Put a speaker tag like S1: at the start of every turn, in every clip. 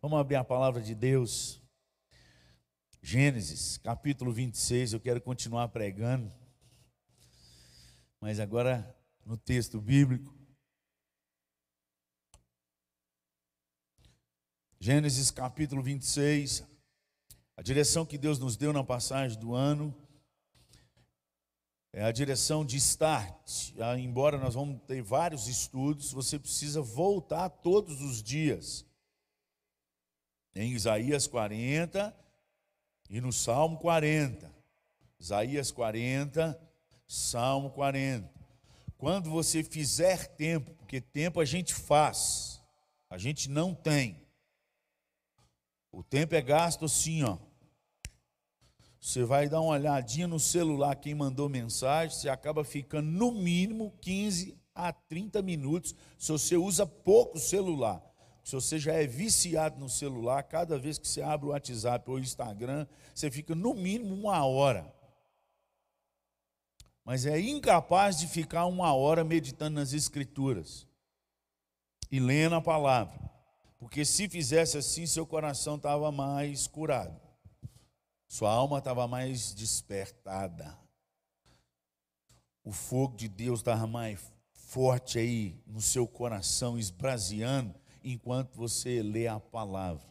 S1: Vamos abrir a palavra de Deus. Gênesis, capítulo 26. Eu quero continuar pregando, mas agora no texto bíblico. Gênesis, capítulo 26. A direção que Deus nos deu na passagem do ano é a direção de start. Ah, embora nós vamos ter vários estudos, você precisa voltar todos os dias. Em Isaías 40 e no Salmo 40. Isaías 40, Salmo 40. Quando você fizer tempo, porque tempo a gente faz, a gente não tem. O tempo é gasto assim, ó. Você vai dar uma olhadinha no celular, quem mandou mensagem, você acaba ficando no mínimo 15 a 30 minutos se você usa pouco celular. Se você já é viciado no celular, cada vez que você abre o WhatsApp ou o Instagram, você fica no mínimo uma hora. Mas é incapaz de ficar uma hora meditando nas Escrituras e lendo a palavra. Porque se fizesse assim, seu coração estava mais curado. Sua alma estava mais despertada. O fogo de Deus estava mais forte aí no seu coração, esbraseando, enquanto você lê a palavra.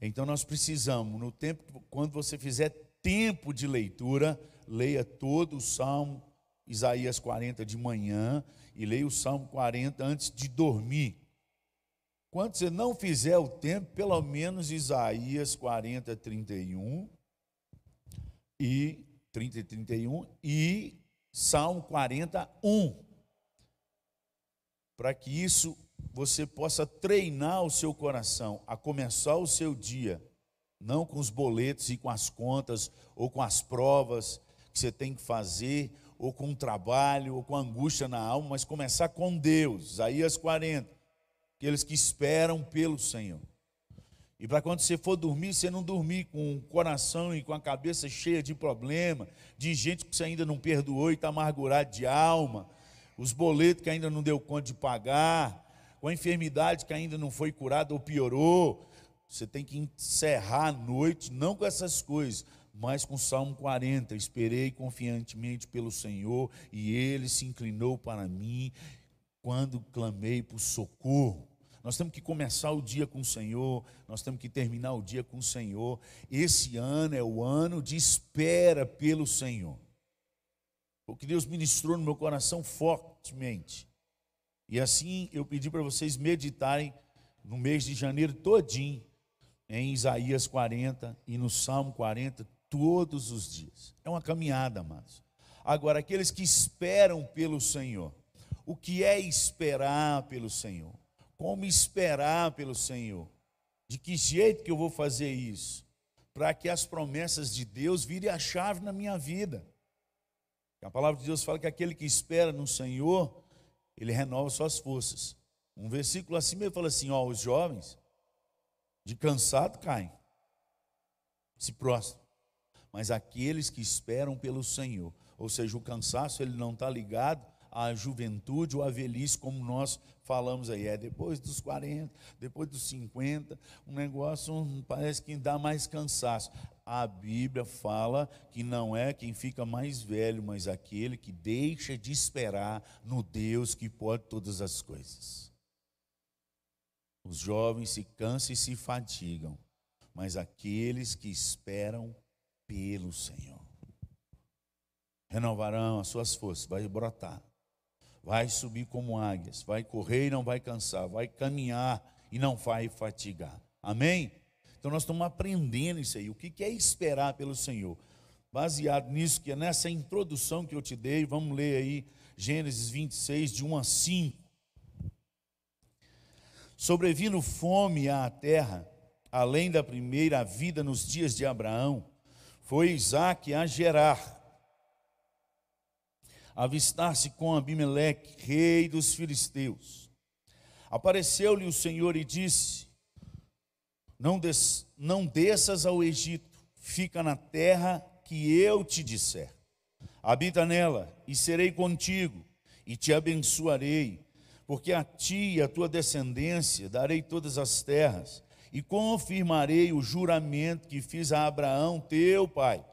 S1: Então nós precisamos, no tempo, quando você fizer tempo de leitura, leia todo o Salmo Isaías 40 de manhã e leia o Salmo 40 antes de dormir. Quando você não fizer o tempo, pelo menos Isaías 40, 31 e 30 e 31 e Salmo 41. Para que isso você possa treinar o seu coração a começar o seu dia, não com os boletos e com as contas ou com as provas que você tem que fazer, ou com o trabalho, ou com angústia na alma, mas começar com Deus. Isaías 40 aqueles que esperam pelo Senhor. E para quando você for dormir, você não dormir com o coração e com a cabeça cheia de problema, de gente que você ainda não perdoou e está amargurado de alma, os boletos que ainda não deu conta de pagar, com a enfermidade que ainda não foi curada ou piorou. Você tem que encerrar a noite, não com essas coisas, mas com o Salmo 40. Esperei confiantemente pelo Senhor e ele se inclinou para mim quando clamei por socorro. Nós temos que começar o dia com o Senhor, nós temos que terminar o dia com o Senhor. Esse ano é o ano de espera pelo Senhor. O que Deus ministrou no meu coração fortemente. E assim eu pedi para vocês meditarem no mês de janeiro todinho em Isaías 40 e no Salmo 40 todos os dias. É uma caminhada, amados. Agora, aqueles que esperam pelo Senhor, o que é esperar pelo Senhor? Como esperar pelo Senhor? De que jeito que eu vou fazer isso? Para que as promessas de Deus virem a chave na minha vida. A palavra de Deus fala que aquele que espera no Senhor, ele renova suas forças. Um versículo assim mesmo fala assim: ó, os jovens de cansado caem, se prostram, mas aqueles que esperam pelo Senhor, ou seja, o cansaço ele não está ligado a juventude ou a velhice, como nós falamos aí. É depois dos 40, depois dos 50, um negócio parece que dá mais cansaço. A Bíblia fala que não é quem fica mais velho, mas aquele que deixa de esperar no Deus que pode todas as coisas. Os jovens se cansam e se fatigam, mas aqueles que esperam pelo Senhor renovarão as suas forças, vai brotar vai subir como águias, vai correr e não vai cansar, vai caminhar e não vai fatigar. Amém? Então nós estamos aprendendo isso aí. O que é esperar pelo Senhor? Baseado nisso, que é nessa introdução que eu te dei, vamos ler aí Gênesis 26, de 1 a 5. Sobrevindo fome à terra, além da primeira vida nos dias de Abraão, foi Isaac a Gerar avistar-se com Abimeleque, rei dos filisteus. Apareceu-lhe o Senhor e disse: não, des, não desças ao Egito, fica na terra que eu te disser. Habita nela, e serei contigo, e te abençoarei, porque a ti e a tua descendência darei todas as terras, e confirmarei o juramento que fiz a Abraão, teu pai.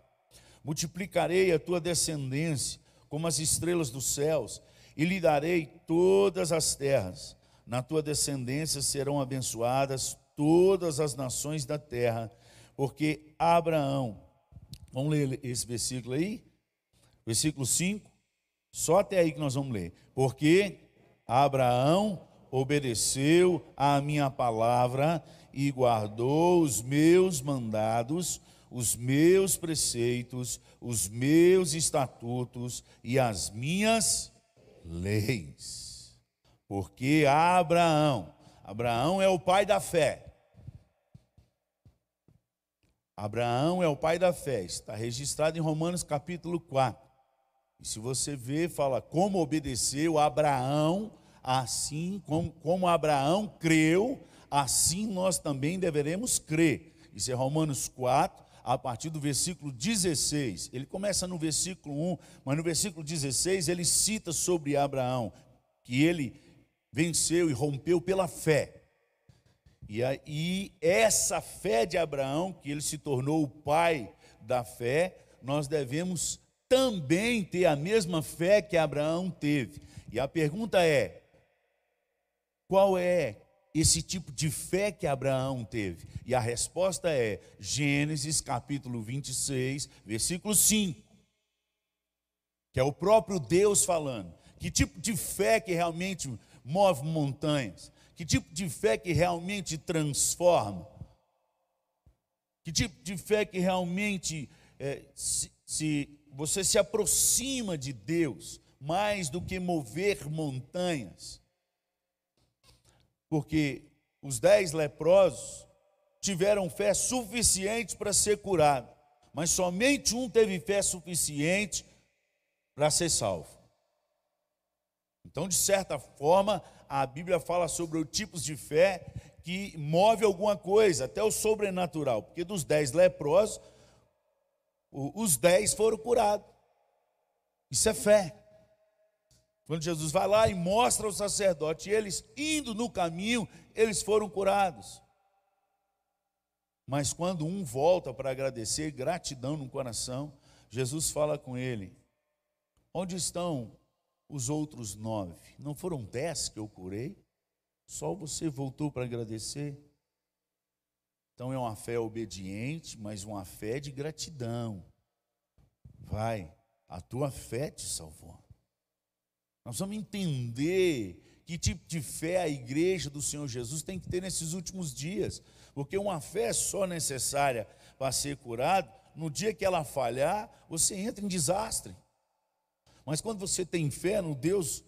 S1: Multiplicarei a tua descendência como as estrelas dos céus, e lhe darei todas as terras. Na tua descendência serão abençoadas todas as nações da terra, porque Abraão, vamos ler esse versículo aí? Versículo 5, só até aí que nós vamos ler. Porque Abraão obedeceu à minha palavra e guardou os meus mandados, os meus preceitos, os meus estatutos e as minhas leis. Porque Abraão, Abraão é o pai da fé. Abraão é o pai da fé, está registrado em Romanos capítulo 4. E se você ver, fala como obedeceu Abraão, assim como, como Abraão creu, assim nós também deveremos crer. Isso é Romanos 4, a partir do versículo 16. Ele começa no versículo 1, mas no versículo 16 ele cita sobre Abraão, que ele venceu e rompeu pela fé. E, aí, essa fé de Abraão, que ele se tornou o pai da fé, nós devemos também ter a mesma fé que Abraão teve. E a pergunta é: qual é esse tipo de fé que Abraão teve? E a resposta é Gênesis capítulo 26, versículo 5. Que é o próprio Deus falando. Que tipo de fé que realmente move montanhas? Que tipo de fé que realmente transforma? Que tipo de fé que realmente é, se, se você se aproxima de Deus mais do que mover montanhas? Porque os dez leprosos tiveram fé suficiente para ser curado, mas somente um teve fé suficiente para ser salvo. Então, de certa forma, a Bíblia fala sobre os tipos de fé que move alguma coisa, até o sobrenatural, porque dos dez leprosos, os dez foram curados. Isso é fé. Quando Jesus vai lá e mostra ao sacerdote, eles indo no caminho, eles foram curados. Mas quando um volta para agradecer, gratidão no coração, Jesus fala com ele: Onde estão os outros nove? Não foram dez que eu curei? Só você voltou para agradecer? Então é uma fé obediente, mas uma fé de gratidão. Vai, a tua fé te salvou. Nós vamos entender que tipo de fé a igreja do Senhor Jesus tem que ter nesses últimos dias, porque uma fé só necessária para ser curado, no dia que ela falhar, você entra em desastre. Mas quando você tem fé no Deus,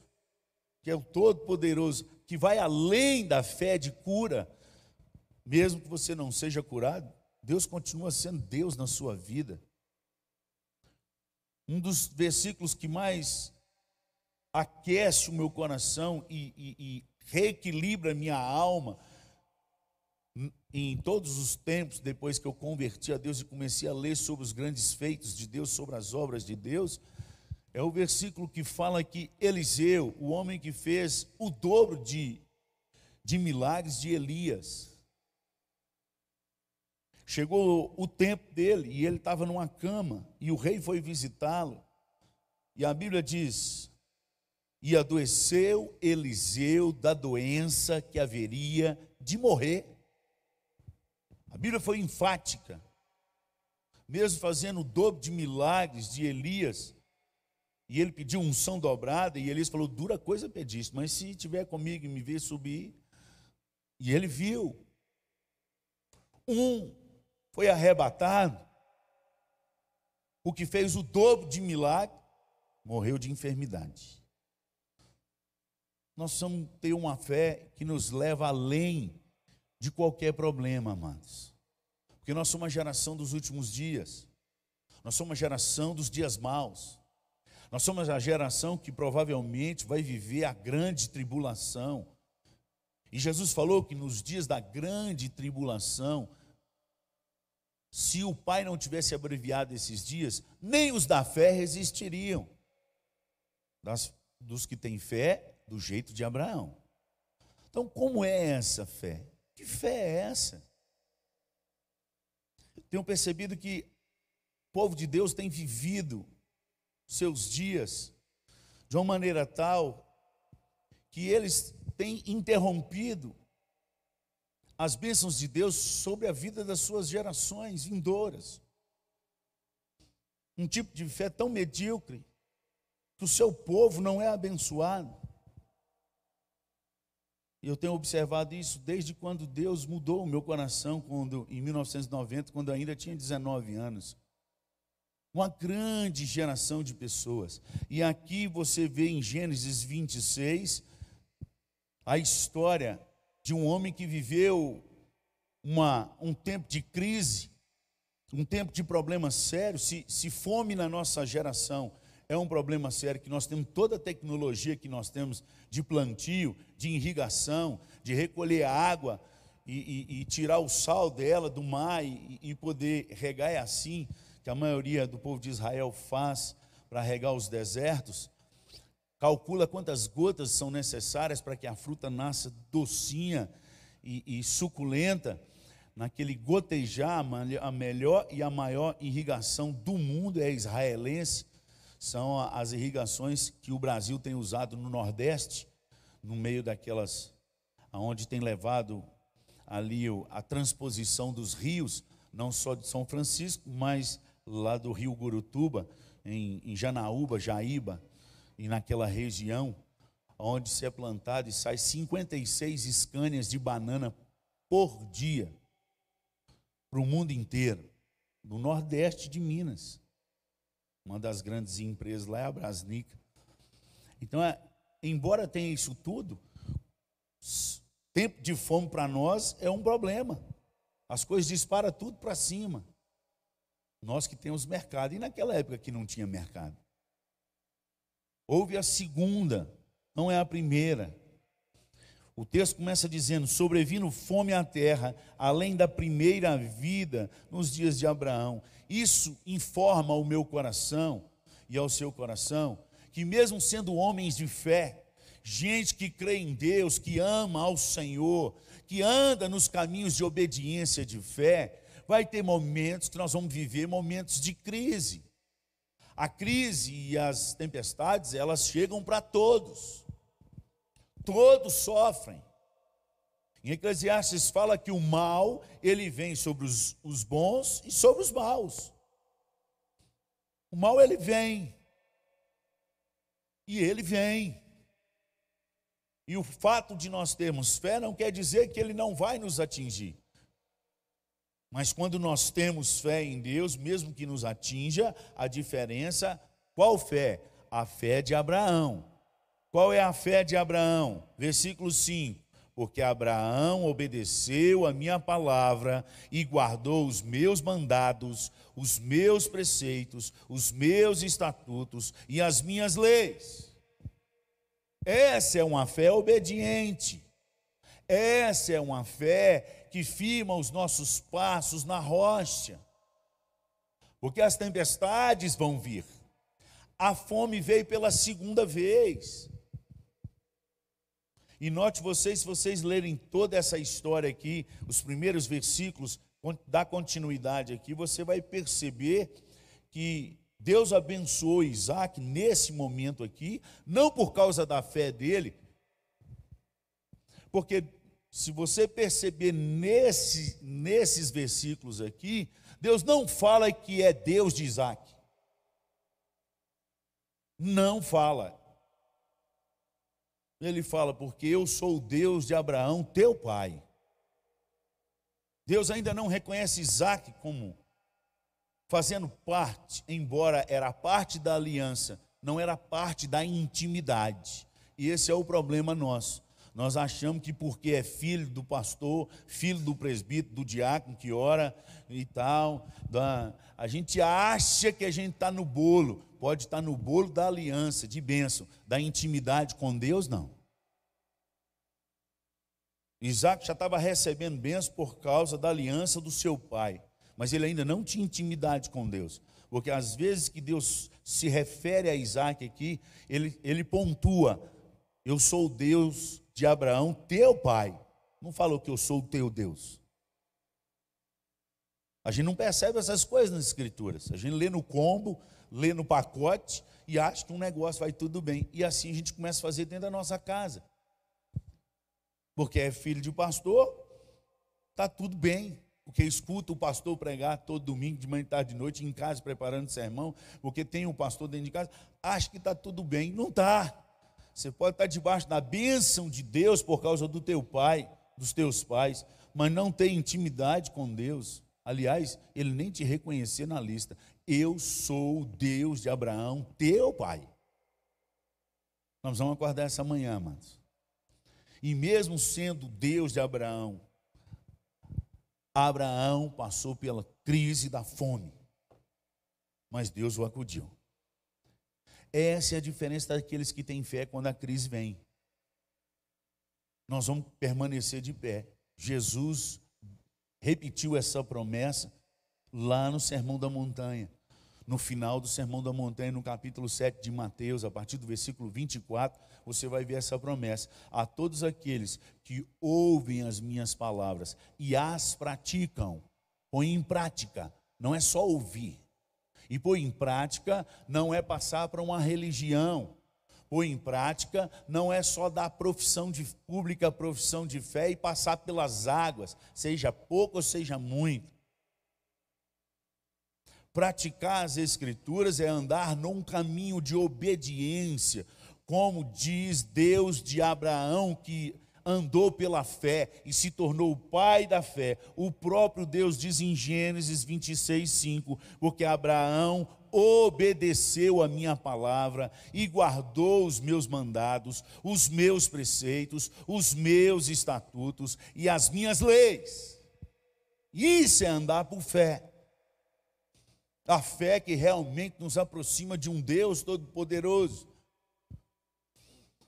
S1: que é o Todo-Poderoso, que vai além da fé de cura, mesmo que você não seja curado, Deus continua sendo Deus na sua vida. Um dos versículos que mais aquece o meu coração e, e, e reequilibra minha alma em todos os tempos, depois que eu converti a Deus e comecei a ler sobre os grandes feitos de Deus, sobre as obras de Deus, é o versículo que fala que Eliseu, o homem que fez o dobro de, de milagres de Elias, chegou o tempo dele e ele estava numa cama e o rei foi visitá-lo. E a Bíblia diz: E adoeceu Eliseu da doença que haveria de morrer. A Bíblia foi enfática, mesmo fazendo o dobro de milagres de Elias, e ele pediu unção dobrada, e Elias falou: dura coisa pediste, mas se tiver comigo e me ver subir. E ele viu. Um foi arrebatado, o que fez o dobro de milagre, morreu de enfermidade. Nós precisamos ter uma fé que nos leva além de qualquer problema, amados. Porque nós somos uma geração dos últimos dias. Nós somos uma geração dos dias maus. Nós somos a geração que provavelmente vai viver a grande tribulação. E Jesus falou que nos dias da grande tribulação, se o Pai não tivesse abreviado esses dias, nem os da fé resistiriam. Das, dos que têm fé do jeito de Abraão. Então, como é essa fé? Que fé é essa? Eu tenho percebido que o povo de Deus tem vivido seus dias de uma maneira tal que eles têm interrompido as bênçãos de Deus sobre a vida das suas gerações vindouras. Um tipo de fé tão medíocre que o seu povo não é abençoado. Eu tenho observado isso desde quando Deus mudou o meu coração, quando, em 1990, quando ainda tinha 19 anos. Uma grande geração de pessoas. E aqui você vê em Gênesis 26 a história de um homem que viveu uma, um tempo de crise, um tempo de problema sério. Se, se fome na nossa geração é um problema sério, que nós temos toda a tecnologia que nós temos de plantio, de irrigação, de recolher água e, e, e tirar o sal dela do mar e, e poder regar, é assim que a maioria do povo de Israel faz para regar os desertos calcula quantas gotas são necessárias para que a fruta nasça docinha e, e suculenta. Naquele gotejar, a melhor e a maior irrigação do mundo é israelense, são as irrigações que o Brasil tem usado no Nordeste, no meio daquelas, aonde tem levado ali a transposição dos rios, não só de São Francisco, mas lá do Rio Gurutuba, em, em Janaúba, Jaíba, e naquela região, onde se é plantado e sai 56 escâneas de banana por dia para o mundo inteiro, no nordeste de Minas. Uma das grandes empresas lá é a Brasnica. Então, é, embora tenha isso tudo, tempo de fome para nós é um problema. As coisas disparam tudo para cima. Nós que temos mercado, e naquela época que não tinha mercado. Houve a segunda, não é a primeira. O texto começa dizendo: sobrevindo fome à terra, além da primeira vida nos dias de Abraão. Isso informa ao meu coração e ao seu coração que, mesmo sendo homens de fé, gente que crê em Deus, que ama ao Senhor, que anda nos caminhos de obediência de fé, vai ter momentos que nós vamos viver momentos de crise. A crise e as tempestades, elas chegam para todos. Todos sofrem. Em Eclesiastes fala que o mal, ele vem sobre os, os bons e sobre os maus. O mal, ele vem. E ele vem. E o fato de nós termos fé não quer dizer que ele não vai nos atingir. Mas quando nós temos fé em Deus, mesmo que nos atinja, a diferença, qual fé? A fé de Abraão. Qual é a fé de Abraão? Versículo 5. Porque Abraão obedeceu a minha palavra e guardou os meus mandados, os meus preceitos, os meus estatutos e as minhas leis. Essa é uma fé obediente. Essa é uma fé que firma os nossos passos na rocha. Porque as tempestades vão vir. A fome veio pela segunda vez. E note vocês, se vocês lerem toda essa história aqui, os primeiros versículos, da continuidade aqui, você vai perceber que Deus abençoou Isaac nesse momento aqui, não por causa da fé dele, porque se você perceber nesse, nesses versículos aqui, Deus não fala que é Deus de Isaac. Não fala. Ele fala, porque eu sou o Deus de Abraão, teu pai. Deus ainda não reconhece Isaac como fazendo parte, embora era parte da aliança, não era parte da intimidade. E esse é o problema nosso. Nós achamos que porque é filho do pastor, filho do presbítero, do diácono que ora e tal, a gente acha que a gente está no bolo, pode estar no bolo da aliança, de bênção, da intimidade com Deus, não. Isaac já estava recebendo bênção por causa da aliança do seu pai, mas ele ainda não tinha intimidade com Deus, porque às vezes que Deus se refere a Isaac aqui, ele, ele pontua Eu sou o Deus de Abraão, teu pai. Não falou que eu sou o teu Deus. A gente não percebe essas coisas nas escrituras. A gente lê no combo, lê no pacote e acha que um negócio vai tudo bem. E assim a gente começa a fazer dentro da nossa casa. Porque é filho de pastor, está tudo bem. Porque escuta o pastor pregar todo domingo, de manhã, tarde, de noite, em casa, preparando sermão, porque tem um pastor dentro de casa, acha que está tudo bem. Não está. Você pode estar debaixo da bênção de Deus por causa do teu pai, dos teus pais, mas não ter intimidade com Deus. Aliás, ele nem te reconhecer na lista. Eu sou o Deus de Abraão, teu pai. Nós vamos acordar essa manhã, amados. E mesmo sendo Deus de Abraão, Abraão passou pela crise da fome, mas Deus o acudiu. Essa é a diferença daqueles que têm fé quando a crise vem. Nós vamos permanecer de pé. Jesus repetiu essa promessa lá no Sermão da Montanha. No final do Sermão da Montanha, no capítulo 7 de Mateus, a partir do versículo 24, você vai ver essa promessa. A todos aqueles que ouvem as minhas palavras e as praticam, põe em prática, não é só ouvir, e pôr em prática não é passar para uma religião. Pôr em prática não é só dar profissão de pública, profissão de fé e passar pelas águas, seja pouco ou seja muito. Praticar as escrituras é andar num caminho de obediência, como diz Deus de Abraão que andou pela fé e se tornou o pai da fé. O próprio Deus diz em Gênesis 26, 5: Porque Abraão obedeceu a minha palavra e guardou os meus mandados, os meus preceitos, os meus estatutos e as minhas leis. Isso é andar por fé. A fé que realmente nos aproxima de um Deus Todo-Poderoso,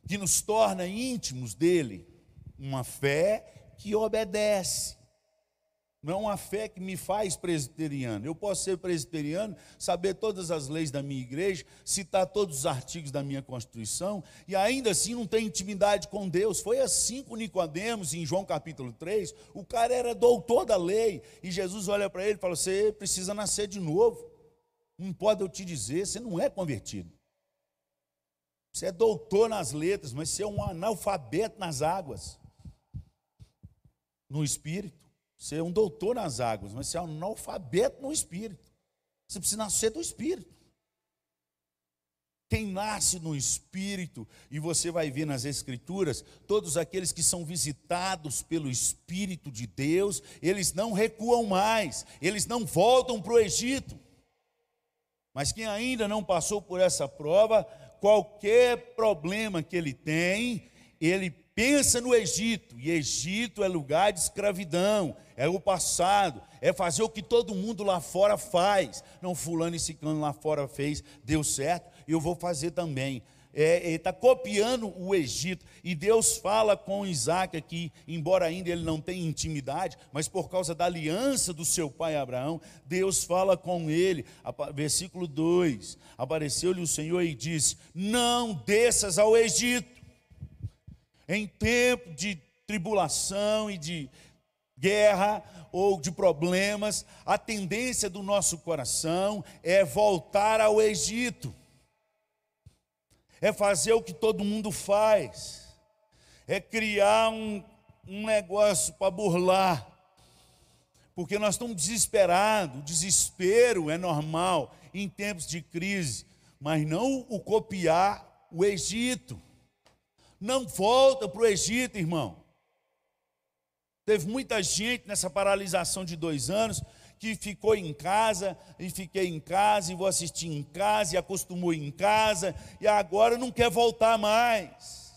S1: que nos torna íntimos dele uma fé que obedece. Não é uma fé que me faz presbiteriano. Eu posso ser presbiteriano, saber todas as leis da minha igreja, citar todos os artigos da minha Constituição, e ainda assim não ter intimidade com Deus. Foi assim com Nicodemos em João capítulo 3. O cara era doutor da lei, e Jesus olha para ele e fala: Você precisa nascer de novo. Não pode eu te dizer, você não é convertido. Você é doutor nas letras, mas você é um analfabeto nas águas no espírito. Você é um doutor nas águas, mas você é um analfabeto no espírito. Você precisa nascer do espírito. Quem nasce no espírito, e você vai ver nas escrituras, todos aqueles que são visitados pelo espírito de Deus, eles não recuam mais, eles não voltam para o Egito. Mas quem ainda não passou por essa prova, qualquer problema que ele tem, ele pensa no Egito, e Egito é lugar de escravidão, é o passado, é fazer o que todo mundo lá fora faz. Não, fulano e ciclano lá fora fez, deu certo, eu vou fazer também. É, ele está copiando o Egito, e Deus fala com Isaac aqui, embora ainda ele não tenha intimidade, mas por causa da aliança do seu pai Abraão, Deus fala com ele, versículo 2: apareceu-lhe o Senhor e disse: Não desças ao Egito em tempo de tribulação e de guerra ou de problemas, a tendência do nosso coração é voltar ao Egito, é fazer o que todo mundo faz, é criar um, um negócio para burlar, porque nós estamos desesperados, o desespero é normal em tempos de crise, mas não o copiar o Egito. Não volta para o Egito, irmão. Teve muita gente nessa paralisação de dois anos que ficou em casa, e fiquei em casa, e vou assistir em casa, e acostumou em casa, e agora não quer voltar mais.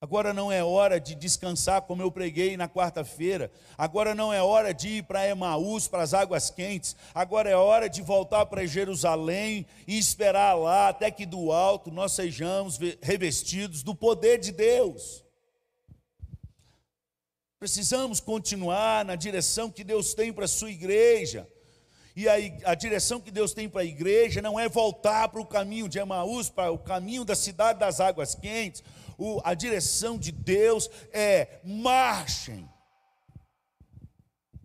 S1: Agora não é hora de descansar, como eu preguei na quarta-feira. Agora não é hora de ir para Emaús, para as águas quentes. Agora é hora de voltar para Jerusalém e esperar lá até que do alto nós sejamos revestidos do poder de Deus. Precisamos continuar na direção que Deus tem para a sua igreja. E a, a direção que Deus tem para a igreja não é voltar para o caminho de Emaús, para o caminho da cidade das águas quentes. O, a direção de Deus é marchem,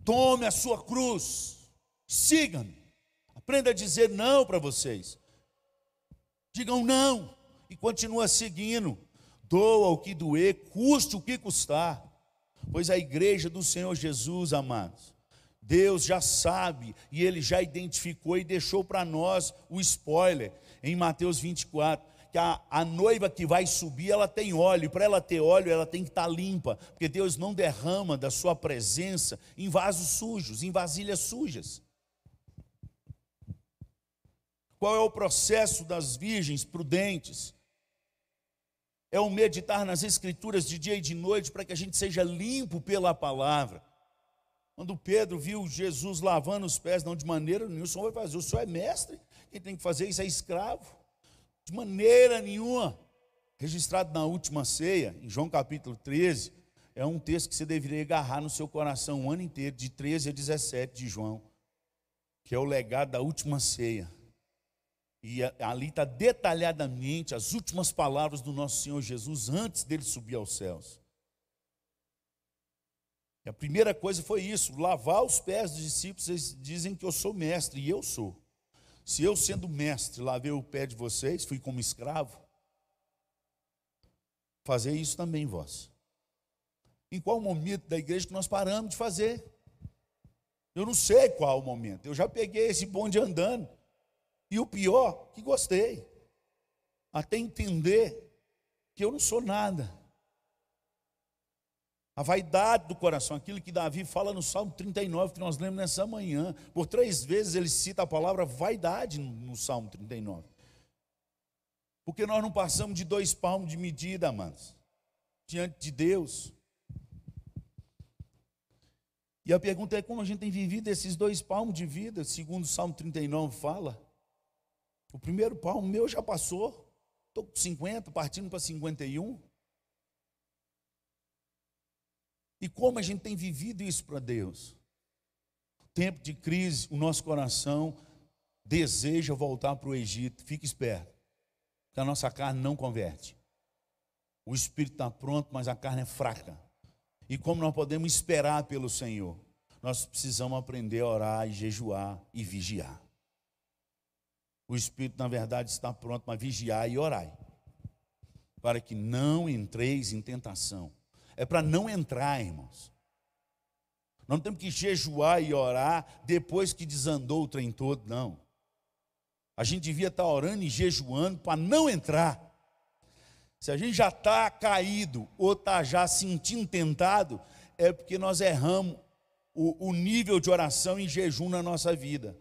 S1: tome a sua cruz, sigam-me. Aprenda a dizer não para vocês. Digam não e continua seguindo. Doa o que doer, custe o que custar. Pois a igreja do Senhor Jesus, amados, Deus já sabe e ele já identificou e deixou para nós o spoiler em Mateus 24, que a, a noiva que vai subir, ela tem óleo, e para ela ter óleo, ela tem que estar tá limpa, porque Deus não derrama da sua presença em vasos sujos, em vasilhas sujas. Qual é o processo das virgens prudentes? É o meditar nas Escrituras de dia e de noite para que a gente seja limpo pela palavra. Quando Pedro viu Jesus lavando os pés, não de maneira nenhuma, o senhor vai fazer, o senhor é mestre, quem tem que fazer isso é escravo. De maneira nenhuma. Registrado na última ceia, em João capítulo 13, é um texto que você deveria agarrar no seu coração o ano inteiro, de 13 a 17 de João, que é o legado da última ceia. E ali está detalhadamente as últimas palavras do nosso Senhor Jesus antes dele subir aos céus. E a primeira coisa foi isso: lavar os pés dos discípulos. Eles dizem que eu sou mestre, e eu sou. Se eu, sendo mestre, lavei o pé de vocês, fui como escravo, fazer isso também vós. Em qual momento da igreja que nós paramos de fazer? Eu não sei qual o momento. Eu já peguei esse bonde andando. E o pior, que gostei. Até entender que eu não sou nada. A vaidade do coração, aquilo que Davi fala no Salmo 39, que nós lemos nessa manhã. Por três vezes ele cita a palavra vaidade no Salmo 39. Porque nós não passamos de dois palmos de medida, amados, diante de Deus. E a pergunta é como a gente tem vivido esses dois palmos de vida, segundo o Salmo 39 fala. O primeiro palmo meu já passou. Estou com 50, partindo para 51. E como a gente tem vivido isso para Deus? Tempo de crise, o nosso coração deseja voltar para o Egito. Fique esperto, que a nossa carne não converte. O espírito está pronto, mas a carne é fraca. E como nós podemos esperar pelo Senhor? Nós precisamos aprender a orar e jejuar e vigiar. O espírito, na verdade, está pronto para vigiar e orar, para que não entreis em tentação. É para não entrar, irmãos. Não temos que jejuar e orar depois que desandou o trem todo, não. A gente devia estar orando e jejuando para não entrar. Se a gente já está caído ou está já sentindo tentado, é porque nós erramos o, o nível de oração e jejum na nossa vida.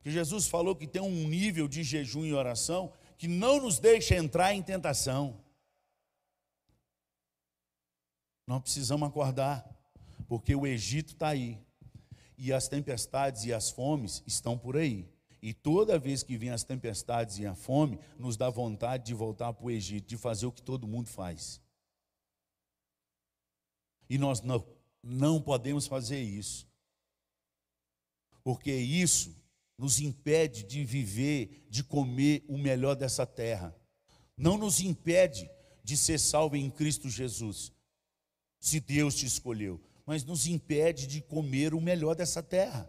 S1: Que Jesus falou que tem um nível de jejum e oração que não nos deixa entrar em tentação. Nós precisamos acordar, porque o Egito está aí, e as tempestades e as fomes estão por aí. E toda vez que vem as tempestades e a fome, nos dá vontade de voltar para o Egito, de fazer o que todo mundo faz. E nós não, não podemos fazer isso, porque isso nos impede de viver, de comer o melhor dessa terra. Não nos impede de ser salvo em Cristo Jesus, se Deus te escolheu, mas nos impede de comer o melhor dessa terra.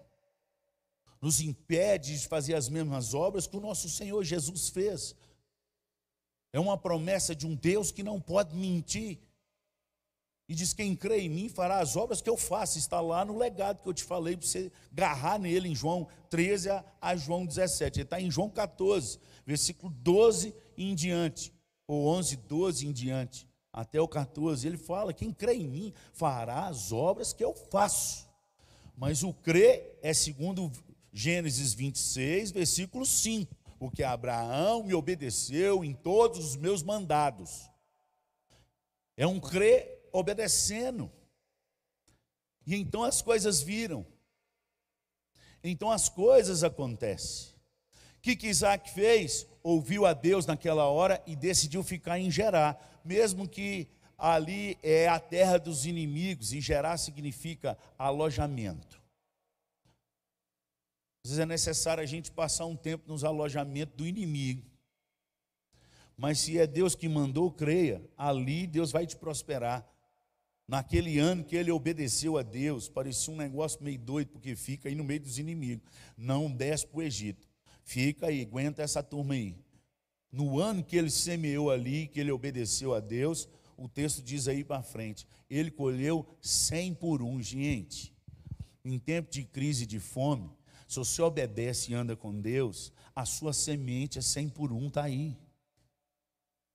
S1: Nos impede de fazer as mesmas obras que o nosso Senhor Jesus fez. É uma promessa de um Deus que não pode mentir. E diz: Quem crê em mim fará as obras que eu faço. Está lá no legado que eu te falei, para você agarrar nele em João 13 a, João 17. Ele está em João 14, versículo 12 em diante, ou 11, 12 em diante, até o 14. Ele fala: Quem crê em mim fará as obras que eu faço. Mas o crer é segundo Gênesis 26, versículo 5. Porque Abraão me obedeceu em todos os meus mandados. É um crer obedecendo. E então as coisas viram. Então as coisas acontecem. O que, que Isaac fez? Ouviu a Deus naquela hora e decidiu ficar em Gerar, mesmo que ali é a terra dos inimigos, e Gerar significa alojamento. Às vezes é necessário a gente passar um tempo nos alojamentos do inimigo. Mas se é Deus que mandou, creia, ali Deus vai te prosperar. Naquele ano que ele obedeceu a Deus, parecia um negócio meio doido, porque fica aí no meio dos inimigos. Não desce para o Egito. Fica aí, aguenta essa turma aí. No ano que ele semeou ali, que ele obedeceu a Deus, o texto diz aí para frente, ele colheu cem por um, gente. Em tempo de crise de fome, se você obedece e anda com Deus, a sua semente é cem por um, está aí.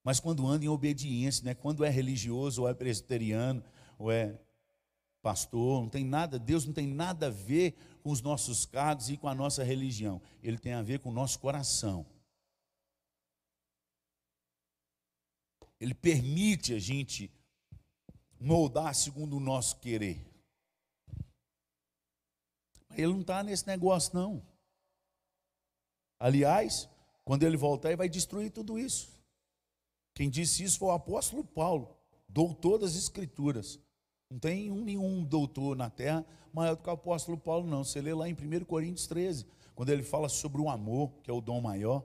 S1: Mas quando anda em obediência, né? quando é religioso, ou é presbiteriano, ou é pastor, não tem nada, Deus não tem nada a ver com os nossos cargos e com a nossa religião. Ele tem a ver com o nosso coração. Ele permite a gente moldar segundo o nosso querer. Ele não está nesse negócio, não. Aliás, quando ele voltar, ele vai destruir tudo isso. Quem disse isso foi o apóstolo Paulo, doutor das Escrituras. Não tem um, nenhum doutor na terra maior do que o apóstolo Paulo, não. Você lê lá em 1 Coríntios 13, quando ele fala sobre o amor, que é o dom maior.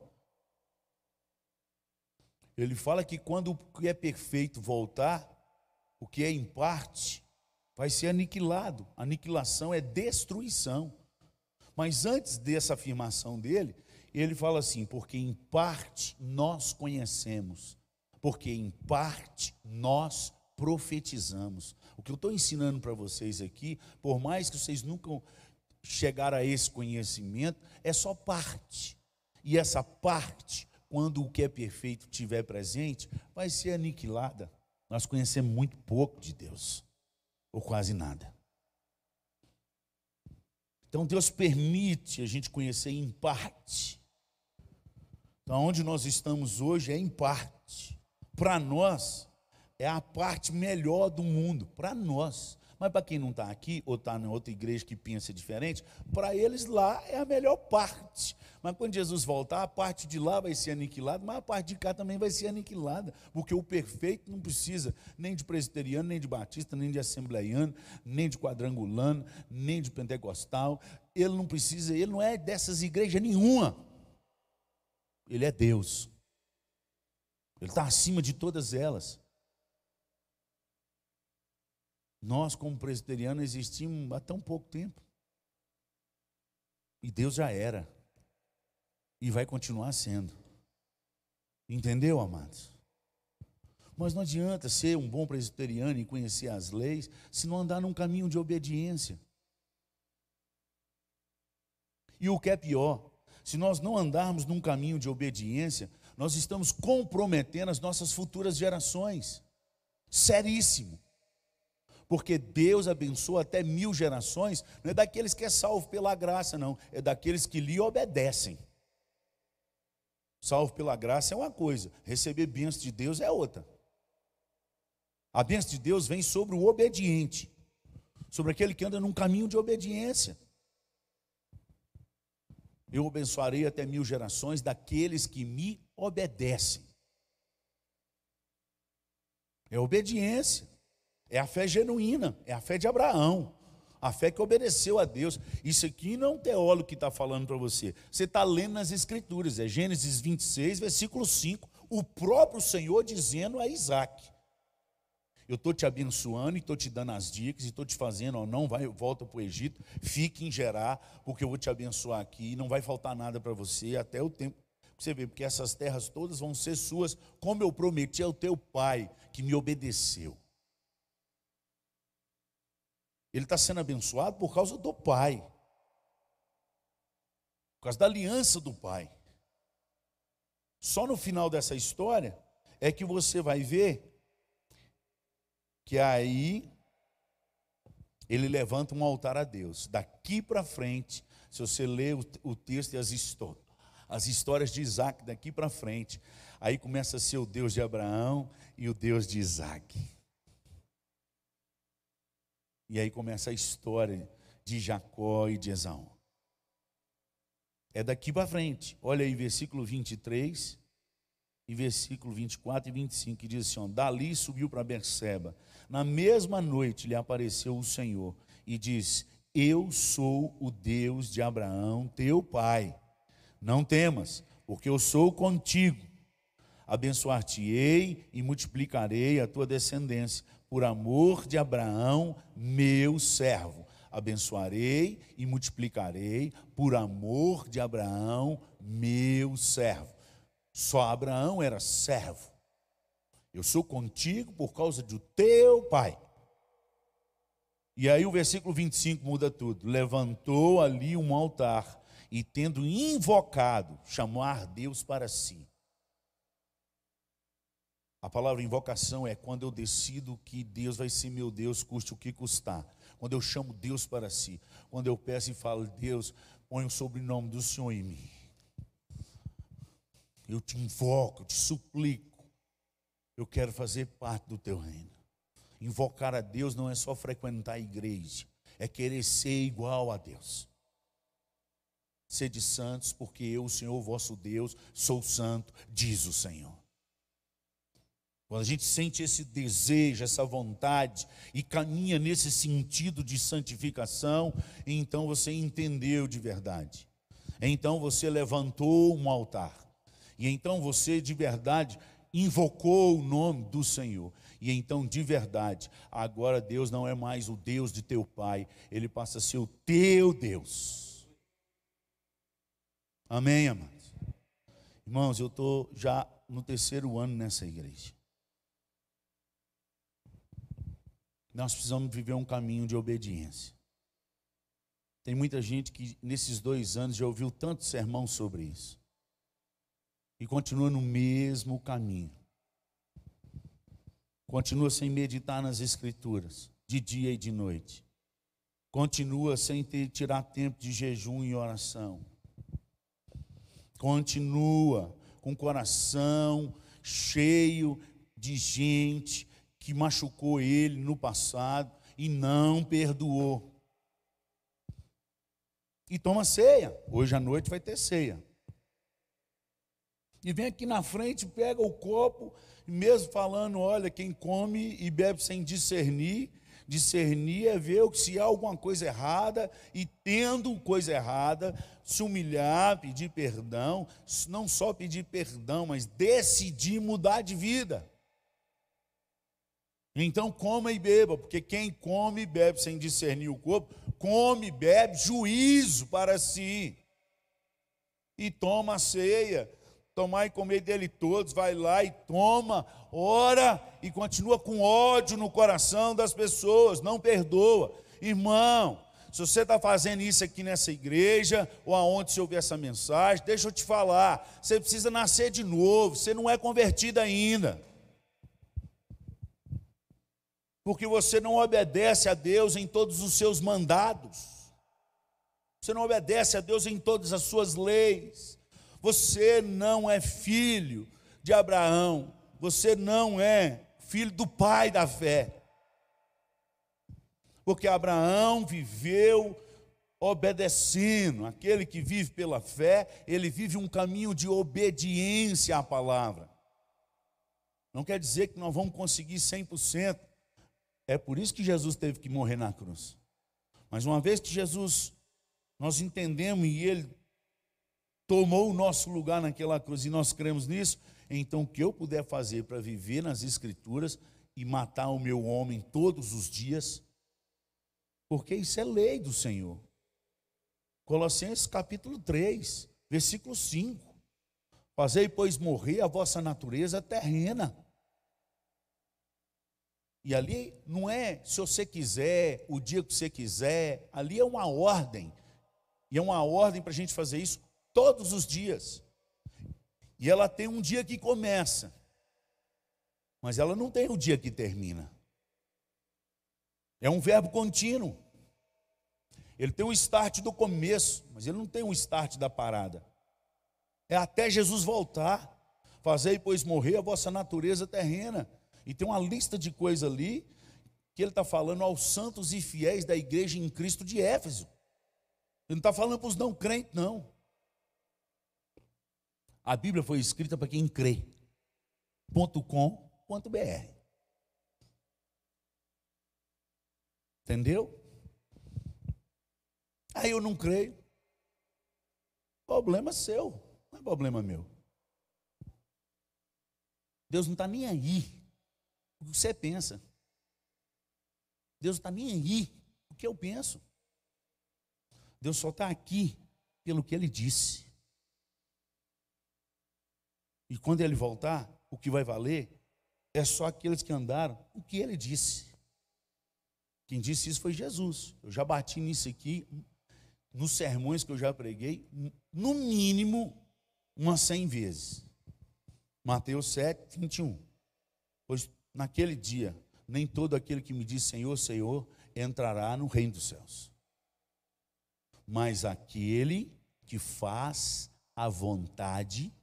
S1: Ele fala que quando o que é perfeito voltar, o que é em parte vai ser aniquilado. Aniquilação é destruição. Mas antes dessa afirmação dele, ele fala assim: porque em parte nós conhecemos, porque em parte nós profetizamos. O que eu estou ensinando para vocês aqui, por mais que vocês nunca chegaram a esse conhecimento, é só parte. E essa parte quando o que é perfeito estiver presente, vai ser aniquilada. Nós conhecemos muito pouco de Deus, ou quase nada. Então Deus permite a gente conhecer em parte. Então, onde nós estamos hoje é em parte. Para nós, é a parte melhor do mundo. Para nós. Mas para quem não está aqui, ou está em outra igreja que pensa diferente, para eles lá é a melhor parte. Mas quando Jesus voltar, a parte de lá vai ser aniquilada, mas a parte de cá também vai ser aniquilada, porque o perfeito não precisa nem de presbiteriano, nem de batista, nem de assembleiano, nem de quadrangulano, nem de pentecostal. Ele não precisa, ele não é dessas igrejas nenhuma. Ele é Deus. Ele está acima de todas elas. Nós, como presbiterianos, existimos há tão pouco tempo. E Deus já era. E vai continuar sendo. Entendeu, amados? Mas não adianta ser um bom presbiteriano e conhecer as leis se não andar num caminho de obediência. E o que é pior, se nós não andarmos num caminho de obediência, nós estamos comprometendo as nossas futuras gerações. Seríssimo porque Deus abençoa até mil gerações, não é daqueles que é salvo pela graça, não, é daqueles que lhe obedecem. Salvo pela graça é uma coisa, receber bênção de Deus é outra. A bênção de Deus vem sobre o obediente, sobre aquele que anda num caminho de obediência. Eu abençoarei até mil gerações daqueles que me obedecem. É obediência. É a fé genuína, é a fé de Abraão, a fé que obedeceu a Deus. Isso aqui não é um teólogo que está falando para você. Você está lendo nas Escrituras, é Gênesis 26, versículo 5. O próprio Senhor dizendo a Isaac: Eu estou te abençoando e estou te dando as dicas, e estou te fazendo, ó, não vai, volta para o Egito, fique em Gerar, porque eu vou te abençoar aqui, não vai faltar nada para você até o tempo. Você vê, porque essas terras todas vão ser suas, como eu prometi ao teu pai, que me obedeceu. Ele está sendo abençoado por causa do Pai, por causa da aliança do Pai. Só no final dessa história é que você vai ver que aí ele levanta um altar a Deus. Daqui para frente, se você ler o, texto e as, as histórias de Isaac daqui para frente, aí começa a ser o Deus de Abraão e o Deus de Isaac. E aí começa a história de Jacó e de Esaú. É daqui para frente. Olha aí, versículo 23 e versículo 24 e 25, que diz assim: ó, Dali subiu para Berseba. Na mesma noite lhe apareceu o Senhor e diz: Eu sou o Deus de Abraão, teu pai. Não temas, porque eu sou contigo. Abençoar-te-ei e multiplicarei a tua descendência, por amor de Abraão, meu servo. Abençoarei e multiplicarei por amor de Abraão, meu servo. Só Abraão era servo. Eu sou contigo por causa do teu pai. E aí o versículo 25 muda tudo. Levantou ali um altar e tendo invocado, chamar Deus para si. A palavra invocação é quando eu decido que Deus vai ser meu Deus, custe o que custar. Quando eu chamo Deus para si. Quando eu peço e falo, Deus, põe o sobrenome do Senhor em mim. Eu te invoco, eu te suplico. Eu quero fazer parte do teu reino. Invocar a Deus não é só frequentar a igreja, é querer ser igual a Deus. Sede santos, porque eu, o Senhor vosso Deus, sou santo, diz o Senhor. Quando a gente sente esse desejo, essa vontade e caminha nesse sentido de santificação, então você entendeu de verdade. Então você levantou um altar. E então você de verdade invocou o nome do Senhor. E então, de verdade, agora Deus não é mais o Deus de teu pai, ele passa a ser o teu Deus. Amém, amados? Irmãos, eu estou já no terceiro ano nessa igreja. Nós precisamos viver um caminho de obediência. Tem muita gente que nesses dois anos já ouviu tanto sermão sobre isso. E continua no mesmo caminho continua sem meditar nas Escrituras, de dia e de noite, continua sem ter, tirar tempo de jejum e oração, continua com o coração cheio de gente que machucou ele no passado e não perdoou. E toma ceia. Hoje à noite vai ter ceia. E vem aqui na frente, pega o copo mesmo falando, olha, quem come e bebe sem discernir, discernir é ver se há alguma coisa errada e tendo coisa errada, se humilhar, pedir perdão, não só pedir perdão, mas decidir mudar de vida. Então coma e beba, porque quem come e bebe sem discernir o corpo, come e bebe juízo para si. E toma a ceia tomar e comer dele todos, vai lá e toma, ora e continua com ódio no coração das pessoas, não perdoa. Irmão, se você está fazendo isso aqui nessa igreja, ou aonde você ouvir essa mensagem, deixa eu te falar, você precisa nascer de novo, você não é convertido ainda. Porque você não obedece a Deus em todos os seus mandados. Você não obedece a Deus em todas as suas leis. Você não é filho de Abraão, você não é filho do pai da fé. Porque Abraão viveu obedecendo, aquele que vive pela fé, ele vive um caminho de obediência à palavra. Não quer dizer que nós vamos conseguir 100%. É por isso que Jesus teve que morrer na cruz. Mas uma vez que Jesus, nós entendemos e ele tomou o nosso lugar naquela cruz e nós cremos nisso, então o que eu puder fazer para viver nas Escrituras e matar o meu homem todos os dias, porque isso é lei do Senhor. Colossenses capítulo 3, versículo 5. Fazei, pois, morrer a vossa natureza terrena. E ali não é se você quiser, o dia que você quiser, ali é uma ordem. E é uma ordem para a gente fazer isso todos os dias. E ela tem um dia que começa, mas ela não tem o dia que termina. É um verbo contínuo. Ele tem um start do começo, mas ele não tem um start da parada. É até Jesus voltar. Fazei, pois, morrer a vossa natureza terrena. E tem uma lista de coisas ali que ele está falando aos santos e fiéis da igreja em Cristo de Éfeso. Ele não está falando para os não crentes, não. A Bíblia foi escrita para quem crê. .com.br. Entendeu? Ah, eu não creio. Problema seu, não é problema meu. Deus não está nem aí o que você pensa. Deus não está nem aí o que eu penso. Deus só está aqui pelo que Ele disse. E quando Ele voltar, o que vai valer é só aqueles que andaram o que Ele disse. Quem disse isso foi Jesus. Eu já bati nisso aqui, nos sermões que eu já preguei, no mínimo umas 100 vezes. Mateus 7, 21. Pois naquele dia, nem todo aquele que me diz Senhor, Senhor, entrará no reino dos céus, mas aquele que faz a vontade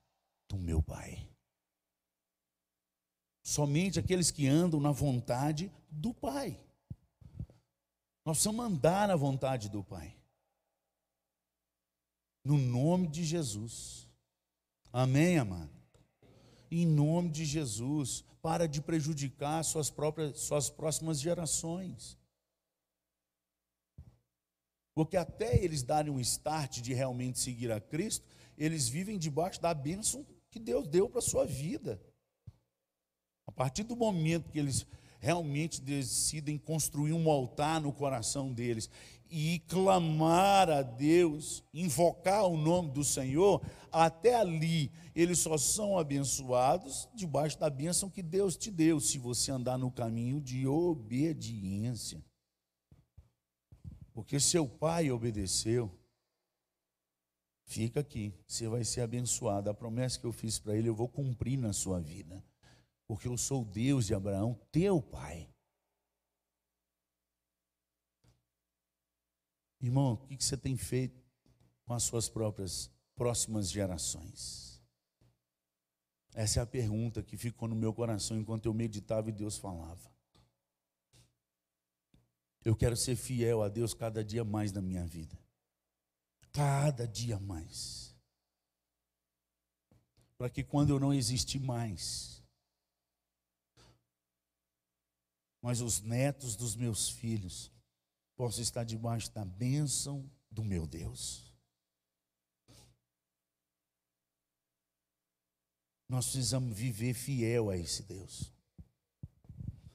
S1: do meu Pai. Somente aqueles que andam na vontade do Pai. Nós precisamos andar na vontade do Pai. No nome de Jesus. Amém, amado? Em nome de Jesus. Para de prejudicar suas próprias, suas próximas gerações. Porque até eles darem um start de realmente seguir a Cristo, eles vivem debaixo da bênção que Deus deu para a sua vida. A partir do momento que eles realmente decidem construir um altar no coração deles e clamar a Deus, invocar o nome do Senhor, até ali eles só são abençoados debaixo da bênção que Deus te deu, se você andar no caminho de obediência. Porque seu pai obedeceu, fica aqui, você vai ser abençoado. A promessa que eu fiz para ele, eu vou cumprir na sua vida. Porque eu sou o Deus de Abraão, teu pai. Irmão, o que você tem feito com as suas próprias próximas gerações? Essa é a pergunta que ficou no meu coração enquanto eu meditava e Deus falava. Eu quero ser fiel a Deus cada dia mais na minha vida. Cada dia mais. Para que quando eu não existir mais, mas os netos dos meus filhos possam estar debaixo da bênção do meu Deus. Nós precisamos viver fiel a esse Deus.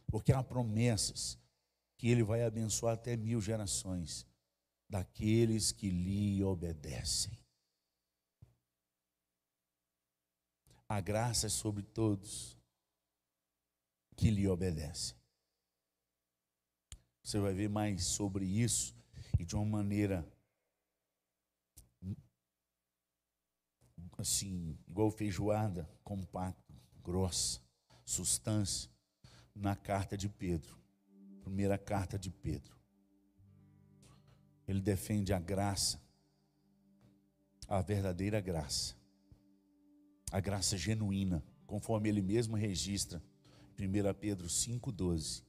S1: Porque há promessas que ele vai abençoar até mil gerações daqueles que lhe obedecem. A graça é sobre todos que lhe obedecem. Você vai ver mais sobre isso e de uma maneira assim, igual feijoada, compacta, grossa, substância, na carta de Pedro. Primeira carta de Pedro. Ele defende a graça, a verdadeira graça, a graça genuína, conforme ele mesmo registra, 1 Pedro 5,12.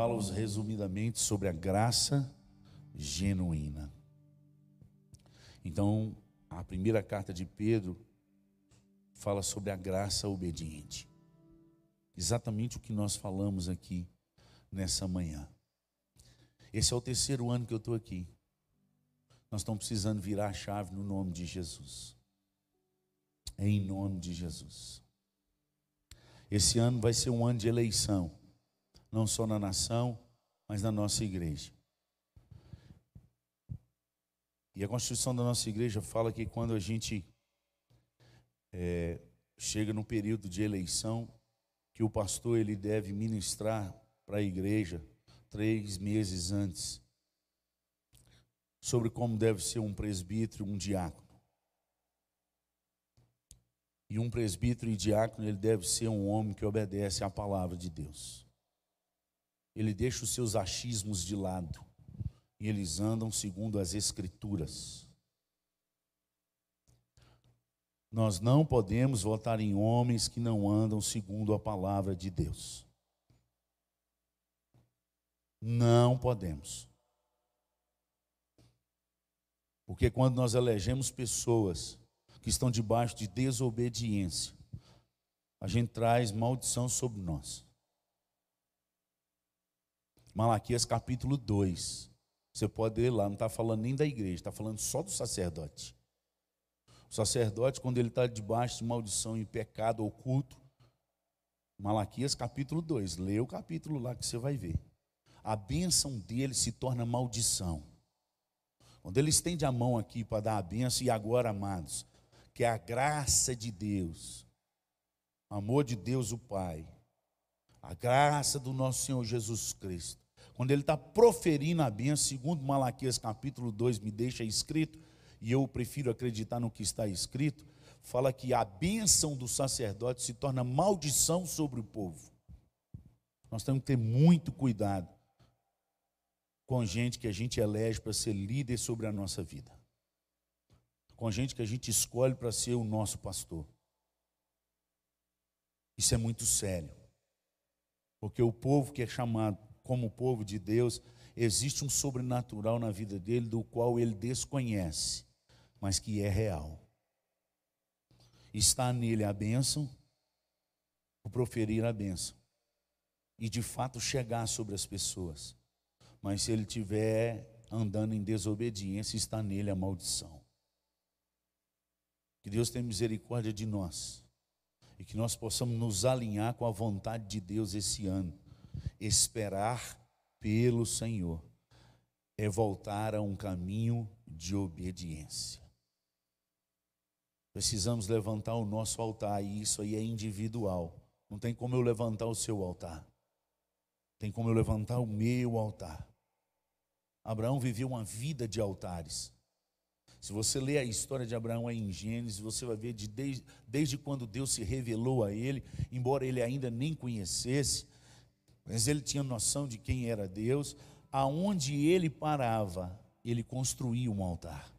S1: Fala-os resumidamente sobre a graça genuína. Então, a primeira carta de Pedro fala sobre a graça obediente. Exatamente o que nós falamos aqui nessa manhã. Esse é o terceiro ano que eu estou aqui. Nós estamos precisando virar a chave no nome de Jesus. É em nome de Jesus. Esse ano vai ser um ano de eleição, não só na nação, mas na nossa igreja. E a Constituição da nossa igreja fala que quando a gente é, chega no período de eleição, que o pastor ele deve ministrar para a igreja três meses antes sobre como deve ser um presbítero, um diácono. E um presbítero e diácono, ele deve ser um homem que obedece à palavra de Deus. Ele deixa os seus achismos de lado e eles andam segundo as escrituras. Nós não podemos votar em homens que não andam segundo a palavra de Deus. Não podemos. Porque quando nós elegemos pessoas que estão debaixo de desobediência, a gente traz maldição sobre nós. Malaquias capítulo 2 Você pode ler lá, não está falando nem da igreja, está falando só do sacerdote. O sacerdote, quando ele está debaixo de maldição e pecado oculto, Malaquias capítulo 2, lê o capítulo lá que você vai ver. A bênção dele se torna maldição. Quando ele estende a mão aqui para dar a bênção, e agora, amados, que é a graça de Deus, o amor de Deus o Pai, a graça do nosso Senhor Jesus Cristo, quando ele está proferindo a bênção, segundo Malaquias capítulo 2, me deixa escrito, e eu prefiro acreditar no que está escrito, fala que a bênção do sacerdote se torna maldição sobre o povo. Nós temos que ter muito cuidado com gente que a gente elege para ser líder sobre a nossa vida, com gente que a gente escolhe para ser o nosso pastor. Isso é muito sério, porque o povo que é chamado como povo de Deus, existe um sobrenatural na vida dele do qual ele desconhece, mas que é real. Está nele a bênção, o proferir a bênção, e de fato chegar sobre as pessoas. Mas se ele estiver andando em desobediência, está nele a maldição. Que Deus tenha misericórdia de nós e que nós possamos nos alinhar com a vontade de Deus esse ano Esperar pelo Senhor é voltar a um caminho de obediência. Precisamos levantar o nosso altar, e isso aí é individual. Não tem como eu levantar o seu altar. Tem como eu levantar o meu altar. Abraão viveu uma vida de altares. Se você ler a história de Abraão aí em Gênesis, você vai ver de desde, desde quando Deus se revelou a ele, embora ele ainda nem conhecesse, mas ele tinha noção de quem era Deus, aonde ele parava, ele construía um altar.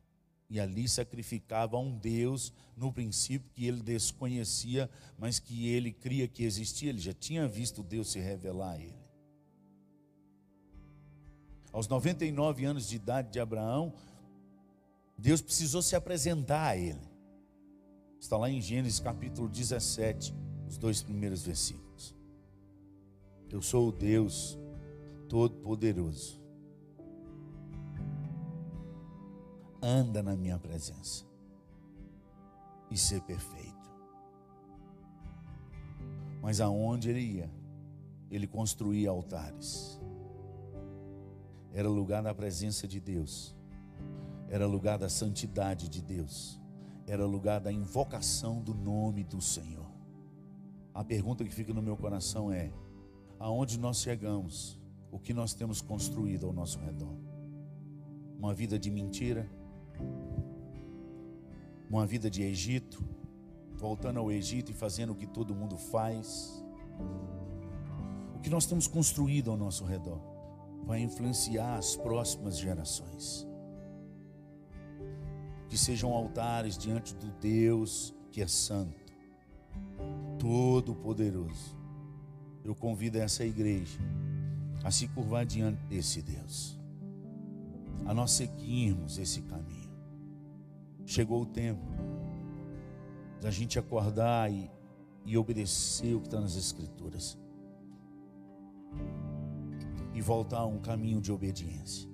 S1: E ali sacrificava a um Deus, no princípio, que ele desconhecia, mas que ele cria que existia. Ele já tinha visto Deus se revelar a ele. Aos 99 anos de idade de Abraão, Deus precisou se apresentar a ele. Está lá em Gênesis capítulo 17, os dois primeiros versículos. Eu sou o Deus Todo-Poderoso. Anda na minha presença e ser perfeito. Mas aonde ele ia, ele construía altares. Era lugar da presença de Deus, era lugar da santidade de Deus, era lugar da invocação do nome do Senhor. A pergunta que fica no meu coração é: aonde nós chegamos, o que nós temos construído ao nosso redor. Uma vida de mentira, uma vida de Egito, voltando ao Egito e fazendo o que todo mundo faz. O que nós temos construído ao nosso redor vai influenciar as próximas gerações. Que sejam altares diante do Deus que é santo, todo-poderoso eu convido essa igreja a se curvar diante desse Deus, a nós seguirmos esse caminho. Chegou o tempo da gente acordar e, e obedecer o que está nas Escrituras e voltar a um caminho de obediência.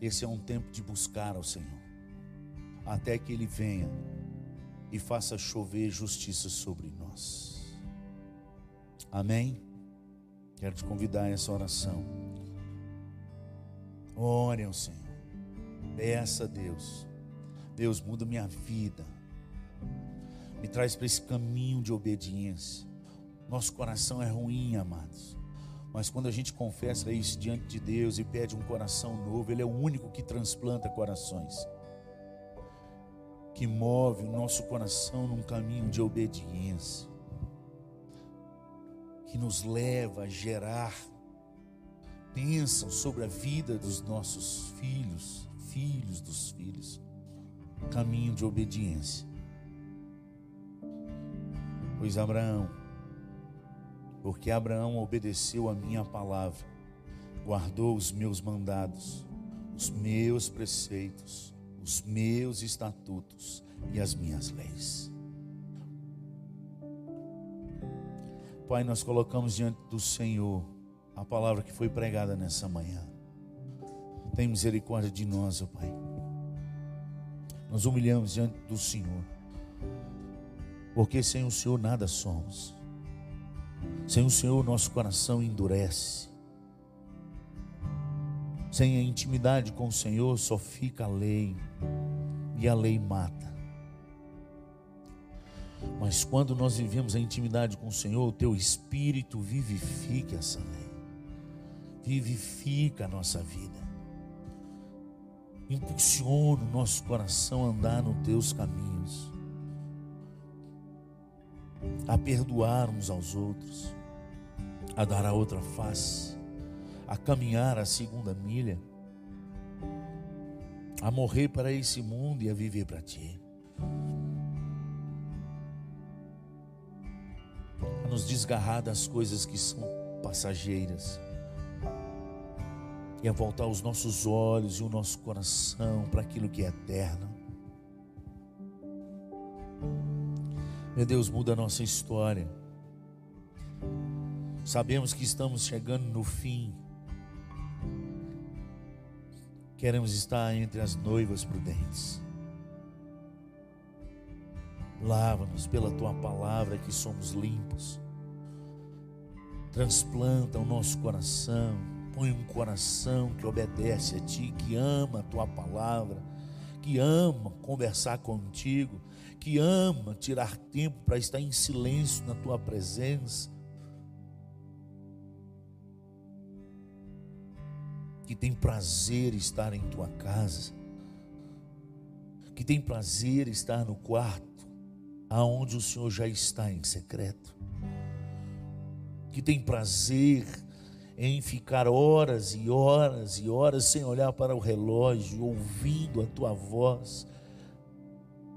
S1: Esse é um tempo de buscar ao Senhor, até que Ele venha e faça chover justiça sobre nós. Amém? Quero te convidar a essa oração. Ore ao Senhor. Peça a Deus. Deus, muda minha vida. Me traz para esse caminho de obediência. Nosso coração é ruim, amados. Mas quando a gente confessa isso diante de Deus e pede um coração novo, Ele é o único que transplanta corações. Que move o nosso coração num caminho de obediência que nos leva a gerar bênção sobre a vida dos nossos filhos, filhos dos filhos, caminho de obediência. Pois Abraão, porque Abraão obedeceu a minha palavra, guardou os meus mandados, os meus preceitos, os meus estatutos e as minhas leis. Pai, nós colocamos diante do Senhor a palavra que foi pregada nessa manhã. Tem misericórdia de nós, ó Pai. Nós humilhamos diante do Senhor. Porque sem o Senhor nada somos. Sem o Senhor nosso coração endurece. Sem a intimidade com o Senhor só fica a lei. E a lei mata. Mas quando nós vivemos a intimidade com o Senhor, o teu espírito vivifica essa lei. Vivifica a nossa vida. Impulsiona o nosso coração a andar nos teus caminhos. A perdoar uns aos outros. A dar a outra face. A caminhar a segunda milha. A morrer para esse mundo e a viver para ti. A nos desgarrar das coisas que são passageiras e a voltar os nossos olhos e o nosso coração para aquilo que é eterno. Meu Deus, muda a nossa história. Sabemos que estamos chegando no fim. Queremos estar entre as noivas prudentes. Lava-nos pela tua palavra que somos limpos. Transplanta o nosso coração. Põe um coração que obedece a ti, que ama a tua palavra, que ama conversar contigo, que ama tirar tempo para estar em silêncio na tua presença. Que tem prazer estar em tua casa, que tem prazer estar no quarto aonde o Senhor já está em secreto, que tem prazer em ficar horas e horas e horas sem olhar para o relógio, ouvindo a tua voz,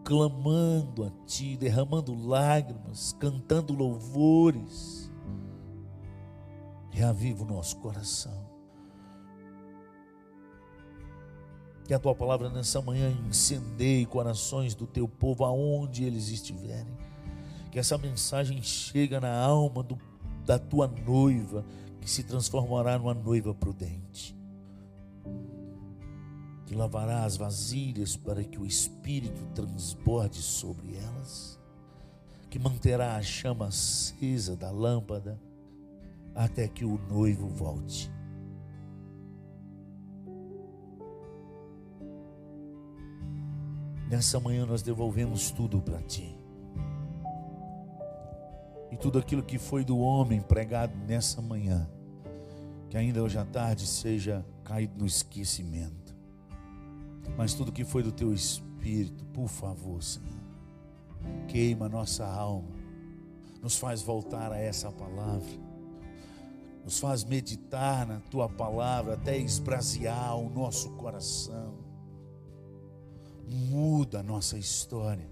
S1: clamando a ti, derramando lágrimas, cantando louvores. Reaviva o nosso coração. Que a tua palavra nessa manhã incendeie corações do teu povo aonde eles estiverem. Que essa mensagem chegue na alma do, da tua noiva, que se transformará numa noiva prudente. Que lavará as vasilhas para que o Espírito transborde sobre elas. Que manterá a chama acesa da lâmpada até que o noivo volte Nessa manhã nós devolvemos tudo para Ti. E tudo aquilo que foi do homem pregado nessa manhã, que ainda hoje à tarde seja caído no esquecimento. Mas tudo que foi do Teu Espírito, por favor, Senhor, queima nossa alma, nos faz voltar a essa palavra nos faz meditar na tua palavra até esbrasear o nosso coração muda a nossa história.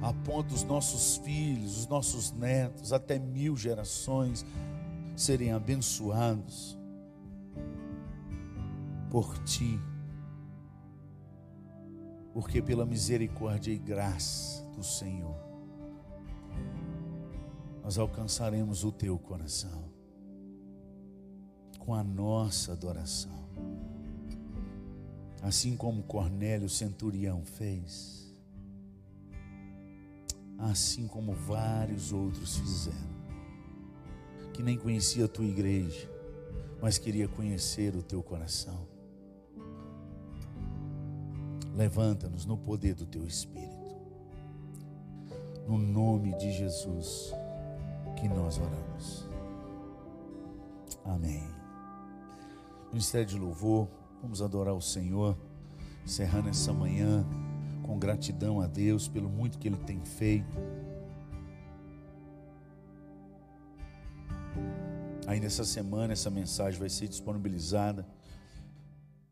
S1: Aponta os nossos filhos, os nossos netos, até mil gerações serem abençoados por ti, porque pela misericórdia e graça do Senhor, nós alcançaremos o teu coração com a nossa adoração assim como Cornélio centurião fez, assim como vários outros fizeram, que nem conhecia a tua igreja, mas queria conhecer o teu coração. Levanta-nos no poder do teu Espírito, no nome de Jesus que nós oramos. Amém. Ministério de Louvor. Vamos adorar o Senhor, encerrando essa manhã com gratidão a Deus pelo muito que Ele tem feito. Ainda essa semana, essa mensagem vai ser disponibilizada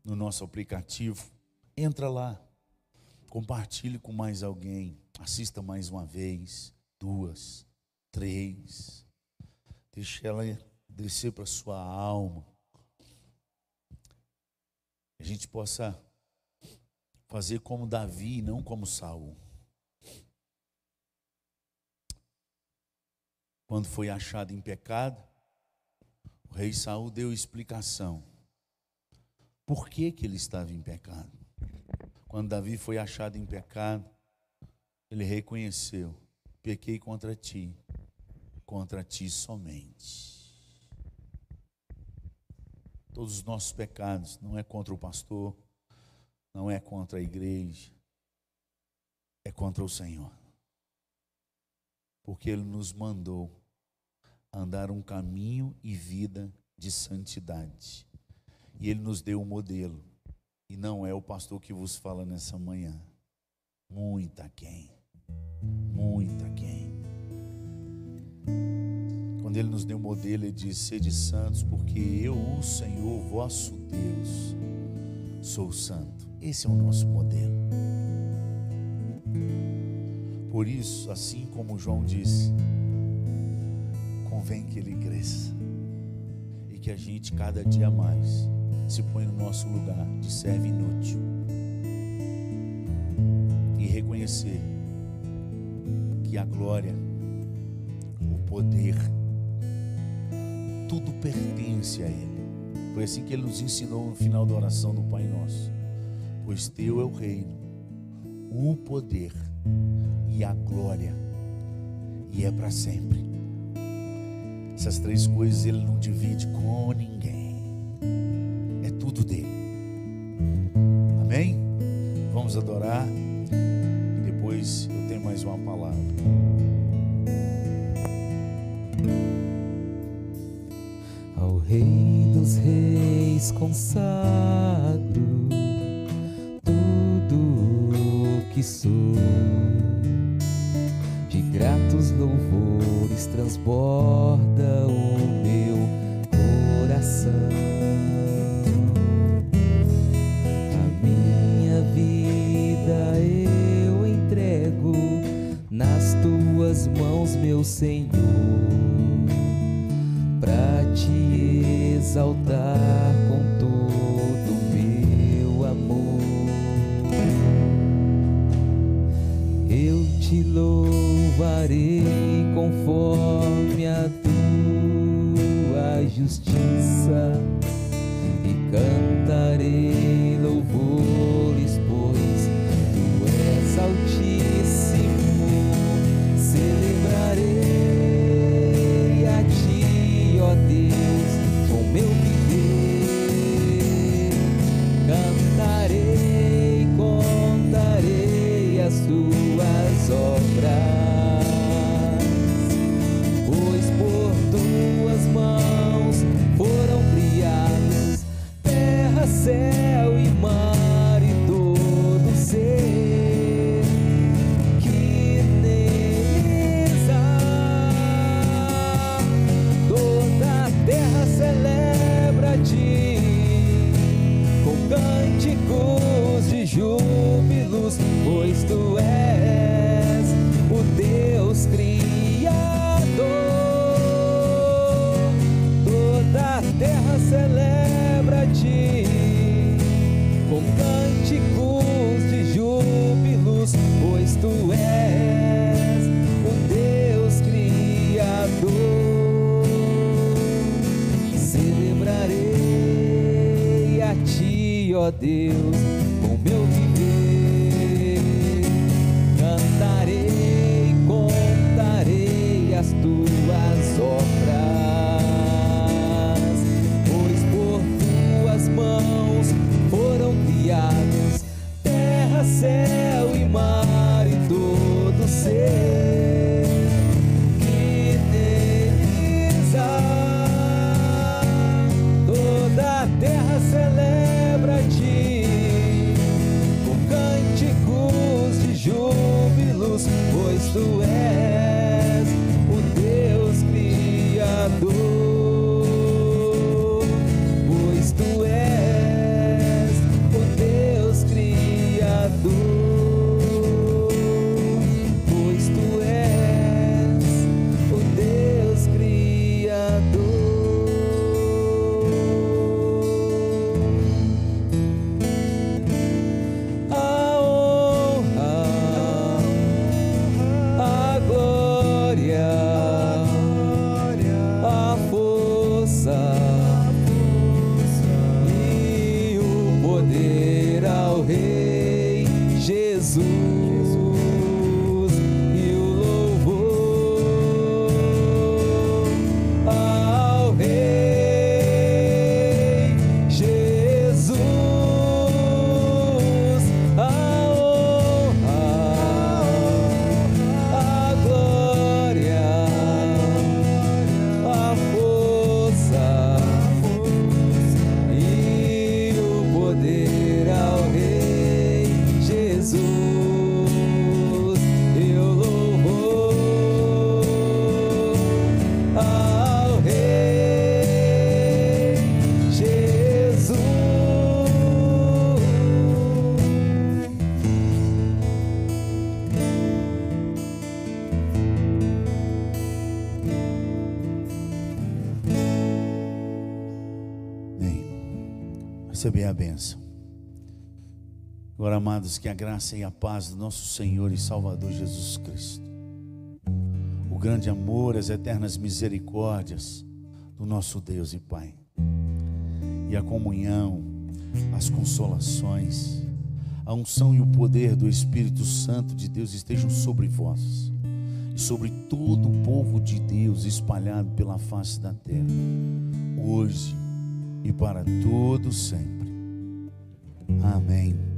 S1: no nosso aplicativo. Entra lá, compartilhe com mais alguém, assista mais uma vez, duas, três. Deixe ela descer para sua alma a gente possa fazer como Davi, não como Saul. Quando foi achado em pecado, o rei Saul deu explicação. Por que, que ele estava em pecado? Quando Davi foi achado em pecado, ele reconheceu: pequei contra ti, contra ti somente. Todos os nossos pecados não é contra o pastor, não é contra a igreja, é contra o Senhor. Porque Ele nos mandou andar um caminho e vida de santidade. E Ele nos deu um modelo. E não é o pastor que vos fala nessa manhã. Muita quem. Muita quem. Quando Ele nos deu um modelo, Ele disse: Sede santos, porque eu, o Senhor, vosso Deus, sou santo. Esse é o nosso modelo. Por isso, assim como João disse, convém que ele cresça e que a gente cada dia mais se põe no nosso lugar de servo inútil e reconhecer que a glória, o poder, tudo pertence a Ele. Foi assim que Ele nos ensinou no final da oração do Pai Nosso. Pois Teu é o reino, o poder e a glória, e é para sempre. Essas três coisas ele não divide com ninguém, é tudo dele. Amém? Vamos adorar
S2: Reis
S1: Receber a benção. Agora, amados, que a graça e a paz do nosso Senhor e Salvador Jesus Cristo, o grande amor, as eternas misericórdias do nosso Deus e Pai, e a comunhão, as consolações, a unção e o poder do Espírito Santo de Deus estejam sobre vós e sobre todo o povo de Deus espalhado pela face da terra, hoje e para todo sempre. Amém.